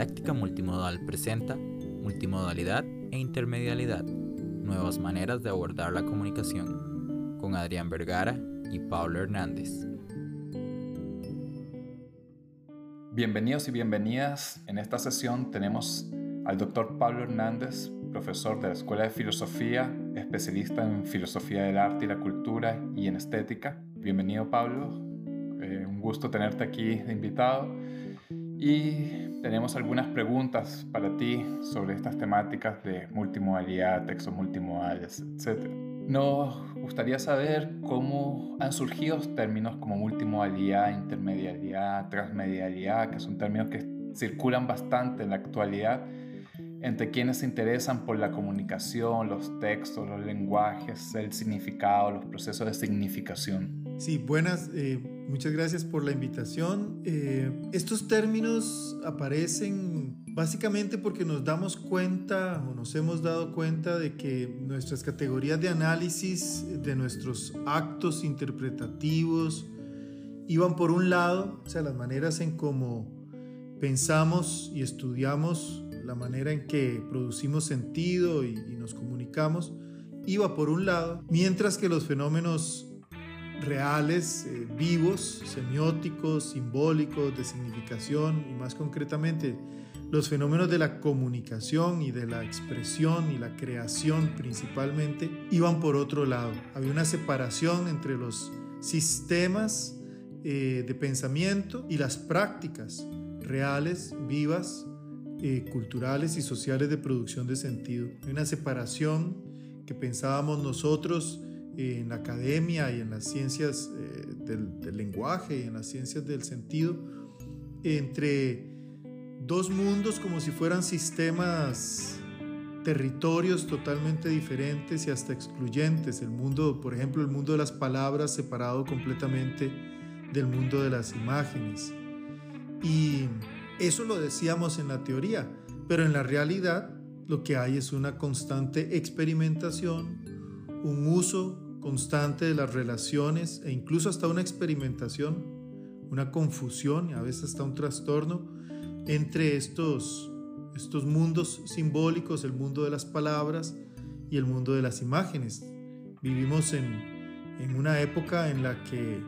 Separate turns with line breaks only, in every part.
Didáctica Multimodal presenta Multimodalidad e Intermedialidad, nuevas maneras de abordar la comunicación, con Adrián Vergara y Pablo Hernández.
Bienvenidos y bienvenidas. En esta sesión tenemos al doctor Pablo Hernández, profesor de la Escuela de Filosofía, especialista en filosofía del arte y la cultura y en estética. Bienvenido Pablo, eh, un gusto tenerte aquí de invitado. Y tenemos algunas preguntas para ti sobre estas temáticas de multimodalidad, textos multimodales, etc. Nos gustaría saber cómo han surgido términos como multimodalidad, intermedialidad, transmedialidad, que son términos que circulan bastante en la actualidad entre quienes se interesan por la comunicación, los textos, los lenguajes, el significado, los procesos de significación.
Sí, buenas, eh, muchas gracias por la invitación. Eh, estos términos aparecen básicamente porque nos damos cuenta o nos hemos dado cuenta de que nuestras categorías de análisis de nuestros actos interpretativos iban por un lado, o sea, las maneras en cómo pensamos y estudiamos la manera en que producimos sentido y, nos comunicamos, iba por un lado, mientras que los fenómenos reales, eh, vivos, semióticos, simbólicos, de significación y más concretamente los fenómenos de la comunicación y de la expresión y la creación principalmente, iban por otro lado. Había una separación entre los sistemas eh, de pensamiento y las prácticas reales, vivas, eh, culturales y sociales de producción de sentido. Una separación que pensábamos nosotros en la academia y en las ciencias eh, del, del, lenguaje y en las ciencias del sentido entre dos mundos como si fueran sistemas territorios totalmente diferentes y hasta excluyentes. El mundo, por ejemplo, el mundo de las palabras separado completamente del mundo de las imágenes. Y eso lo decíamos en la teoría, pero en la realidad lo que hay es una constante experimentación, un uso constante de las relaciones e incluso hasta una experimentación, una confusión y a veces hasta un trastorno entre estos, estos mundos simbólicos, el mundo de las palabras y el mundo de las imágenes. Vivimos en, en una época en la que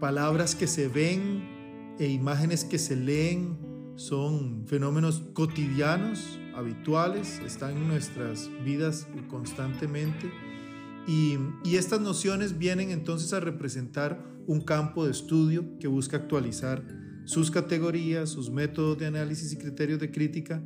palabras que se ven e imágenes que se leen son fenómenos cotidianos, habituales, están en nuestras vidas constantemente y, estas nociones vienen entonces a representar un campo de estudio que busca actualizar sus categorías, sus métodos de análisis y criterios de crítica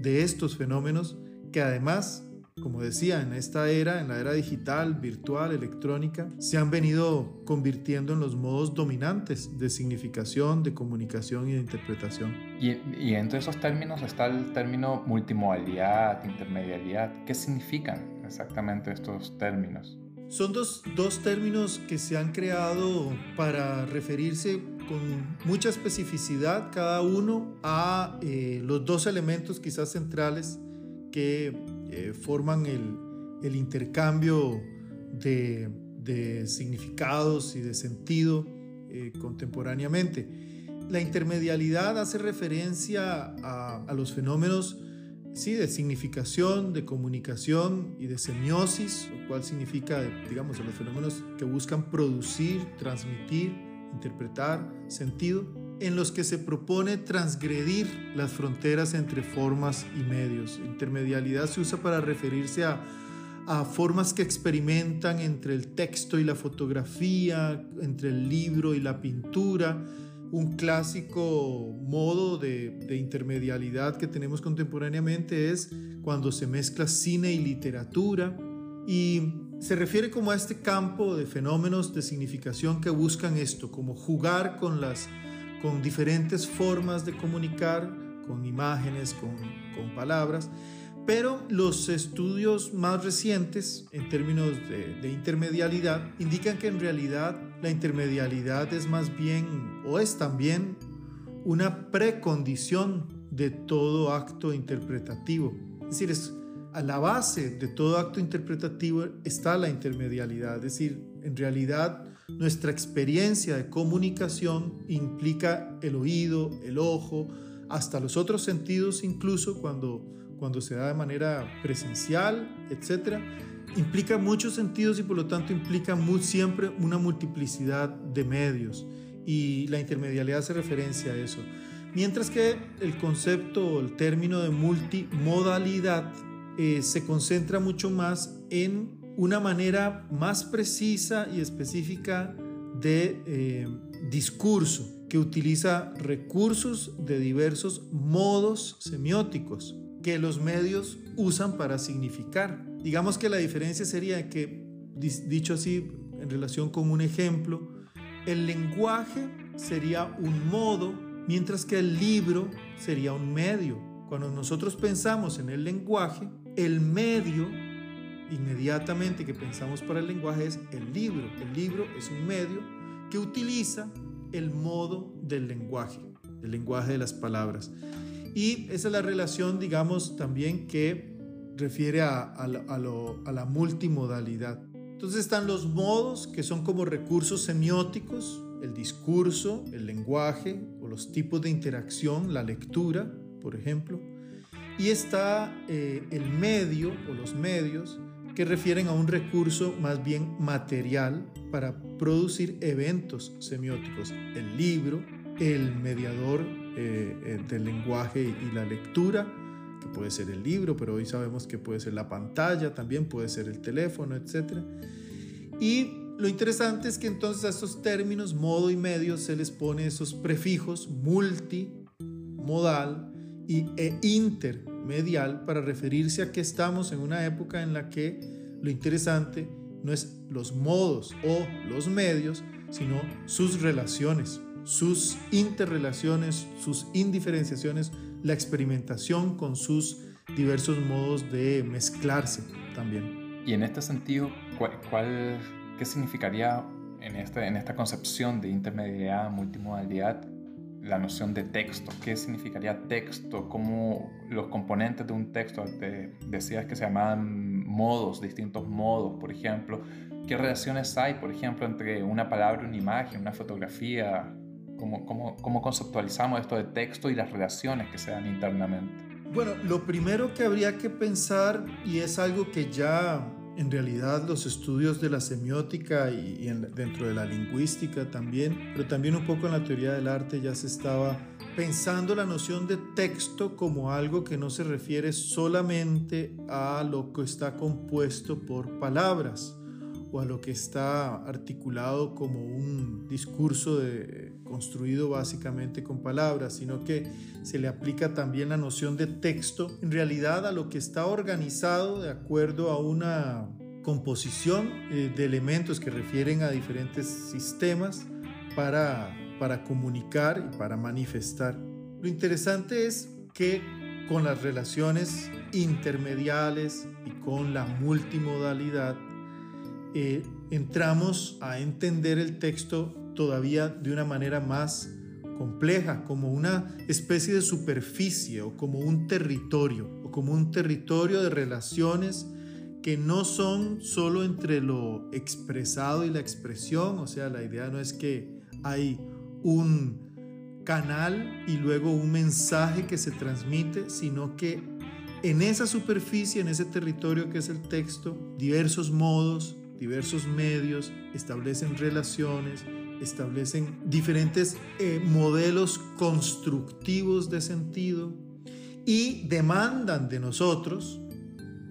de estos fenómenos que además como decía, en esta era, en la era digital, virtual, electrónica, se han venido convirtiendo en los modos dominantes de significación, de comunicación y de interpretación.
Y, y entre esos términos está el término multimodalidad, intermedialidad. ¿Qué significan exactamente estos términos?
Son dos, dos términos que se han creado para referirse con mucha especificidad cada uno a eh, los dos elementos quizás centrales que eh, forman el, intercambio de, significados y de sentido eh, contemporáneamente. La intermedialidad hace referencia a, los fenómenos sí, de significación, de comunicación y de semiosis, lo cual significa, digamos, a los fenómenos que buscan producir, transmitir, interpretar sentido en los que se propone transgredir las fronteras entre formas y medios. Intermedialidad se usa para referirse a, formas que experimentan entre el texto y la fotografía, entre el libro y la pintura. Un clásico modo de, de intermedialidad que tenemos contemporáneamente es cuando se mezcla cine y literatura. Y se refiere como a este campo de fenómenos de significación que buscan esto, como jugar con las con diferentes formas de comunicar, con imágenes, con, con palabras, pero los estudios más recientes en términos de, de, intermedialidad indican que en realidad la intermedialidad es más bien o es también una precondición de todo acto interpretativo. Es decir, a la base de todo acto interpretativo está la intermedialidad. Es decir, en realidad nuestra experiencia de comunicación implica el oído, el ojo, hasta los otros sentidos incluso cuando, cuando se da de manera presencial, etc., implica muchos sentidos y por lo tanto implica muy, siempre una multiplicidad de medios y la intermedialidad hace referencia a eso. Mientras que el concepto o el término de multimodalidad eh, se concentra mucho más en una manera más precisa y específica de eh, discurso que utiliza recursos de diversos modos semióticos que los medios usan para significar. Digamos que la diferencia sería que, dicho así, en relación con un ejemplo, el lenguaje sería un modo, mientras que el libro sería un medio. Cuando nosotros pensamos en el lenguaje, el medio inmediatamente que pensamos para el lenguaje es el libro. El libro es un medio que utiliza el modo del lenguaje, el lenguaje de las palabras. Y esa es la relación, digamos, también que refiere a, la multimodalidad. Entonces están los modos que son como recursos semióticos, el discurso, el lenguaje o los tipos de interacción, la lectura, por ejemplo. Y está eh, el medio o los medios que refieren a un recurso más bien material para producir eventos semióticos. El libro, el mediador eh, eh, del lenguaje y la lectura, que puede ser el libro, pero hoy sabemos que puede ser la pantalla, también puede ser el teléfono, etc. Y lo interesante es que entonces a estos términos, modo y medio, se les pone esos prefijos multi, modal y, e inter medial para referirse a que estamos en una época en la que lo interesante no es los modos o los medios, sino sus relaciones, sus interrelaciones, sus indiferenciaciones, la experimentación con sus diversos modos de mezclarse también.
Y en este sentido, ¿cuál, qué significaría en, este, en esta concepción de intermedialidad, multimodalidad, la noción de texto, qué significaría texto, cómo los componentes de un texto, te decías que se llamaban modos, distintos modos, por ejemplo, qué relaciones hay, por ejemplo, entre una palabra una imagen, una fotografía, cómo, cómo, conceptualizamos esto de texto y las relaciones que se dan internamente.
Bueno, lo primero que habría que pensar, y es algo que ya en realidad los estudios de la semiótica y, dentro de la lingüística también, pero también un poco en la teoría del arte ya se estaba pensando la noción de texto como algo que no se refiere solamente a lo que está compuesto por palabras o a lo que está articulado como un discurso de, construido básicamente con palabras, sino que se le aplica también la noción de texto en realidad a lo que está organizado de acuerdo a una composición eh, de elementos que refieren a diferentes sistemas para, para comunicar y para manifestar. Lo interesante es que con las relaciones intermediales y con la multimodalidad, eh, entramos a entender el texto todavía de una manera más compleja, como una especie de superficie o como un territorio, o como un territorio de relaciones que no son solo entre lo expresado y la expresión, o sea, la idea no es que hay un canal y luego un mensaje que se transmite, sino que en esa superficie, en ese territorio que es el texto, diversos modos, diversos medios establecen relaciones, establecen diferentes eh, modelos constructivos de sentido y demandan de nosotros,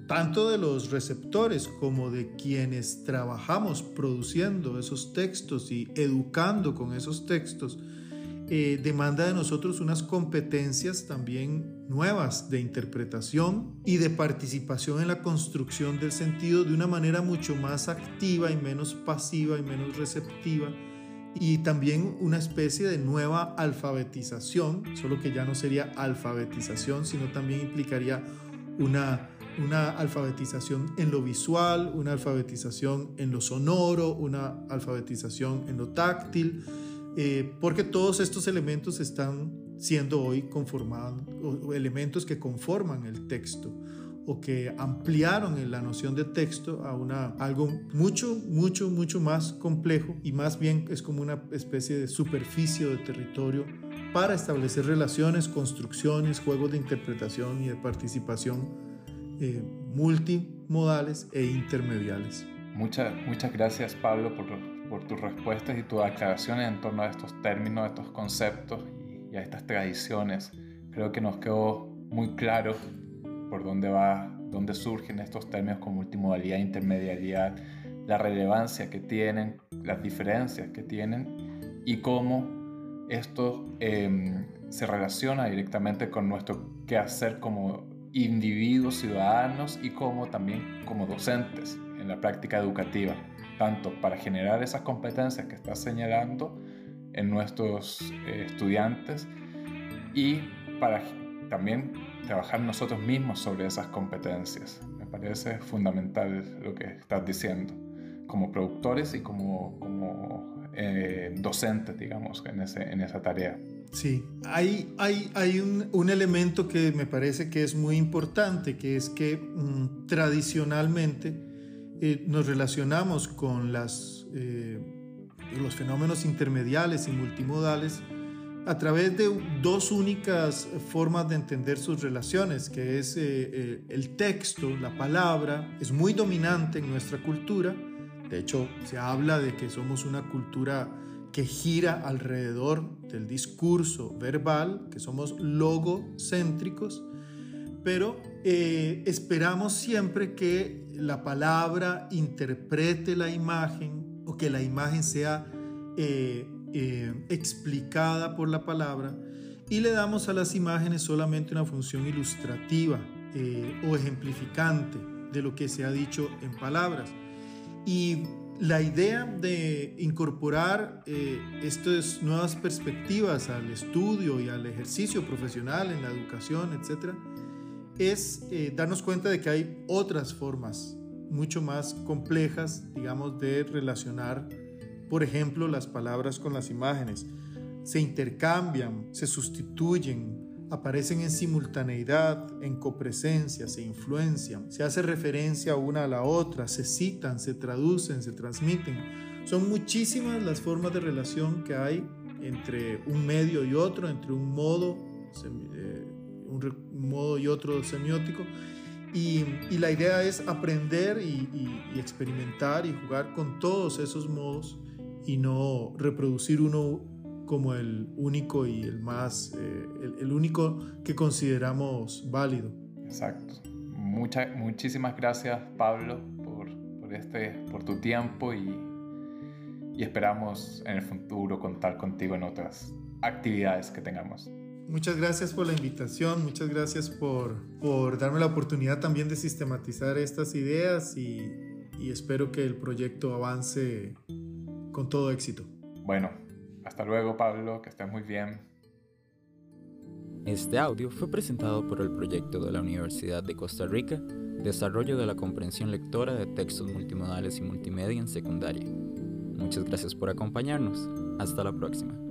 tanto de los receptores como de quienes trabajamos produciendo esos textos y educando con esos textos, eh, demanda de nosotros unas competencias también nuevas de interpretación y de participación en la construcción del sentido de una manera mucho más activa y menos pasiva y menos receptiva y también una especie de nueva alfabetización, solo que ya no sería alfabetización, sino también implicaría una, una alfabetización en lo visual, una alfabetización en lo sonoro, una alfabetización en lo táctil, eh, porque todos estos elementos están siendo hoy conformados, elementos que conforman el texto o que ampliaron la noción de texto a una, algo mucho, mucho, mucho más complejo y más bien es como una especie de superficie de territorio para establecer relaciones, construcciones, juegos de interpretación y de participación eh, multimodales e intermediales.
Muchas, muchas gracias Pablo por, por tus respuestas y tus aclaraciones en torno a estos términos, a estos conceptos y a estas tradiciones. Creo que nos quedó muy claro por dónde va, dónde surgen estos términos como multimodalidad, intermedialidad, la relevancia que tienen, las diferencias que tienen y cómo esto em, se relaciona directamente con nuestro quehacer como individuos ciudadanos y como también como docentes en la práctica educativa, tanto para generar esas competencias que está señalando en nuestros eh, estudiantes y para también trabajar nosotros mismos sobre esas competencias. Me parece fundamental lo que estás diciendo, como productores y como, como eh, docentes, digamos, en, ese, en esa tarea.
Sí, hay, hay, hay un, un, elemento que me parece que es muy importante, que es que mm, tradicionalmente eh, nos relacionamos con las, eh, los fenómenos intermediales y multimodales a través de dos únicas formas de entender sus relaciones, que es eh, el texto, la palabra, es muy dominante en nuestra cultura. De hecho, se habla de que somos una cultura que gira alrededor del discurso verbal, que somos logocéntricos, pero eh, esperamos siempre que la palabra interprete la imagen o que la imagen sea eh, eh, explicada por la palabra y le damos a las imágenes solamente una función ilustrativa o ejemplificante de lo que se ha dicho en palabras. Y la idea de incorporar eh, estas nuevas perspectivas al estudio y al ejercicio profesional en la educación, etc., es eh, darnos cuenta de que hay otras formas mucho más complejas, digamos, de relacionar, por ejemplo, las palabras con las imágenes. Se intercambian, se sustituyen, aparecen en simultaneidad, en copresencia, se influencian, se hace referencia una a la otra, se citan, se traducen, se transmiten. Son muchísimas las formas de relación que hay entre un medio y otro, entre un modo, eh, un, modo y otro semiótico. Y, la idea es aprender y experimentar y jugar con todos esos modos y no reproducir uno como el único y el más, eh, el, único que consideramos válido.
Exacto. Muchas, muchísimas gracias Pablo por, por, este, por tu tiempo y, y esperamos en el futuro contar contigo en otras actividades que tengamos.
Muchas gracias por la invitación, muchas gracias por, por darme la oportunidad también de sistematizar estas ideas y, y espero que el proyecto avance con todo éxito.
Bueno, hasta luego, Pablo, que estés muy bien.
Este audio fue presentado por el proyecto de la Universidad de Costa Rica, Desarrollo de la Comprensión Lectora de Textos Multimodales y Multimedia en Secundaria. Muchas gracias por acompañarnos. Hasta la próxima.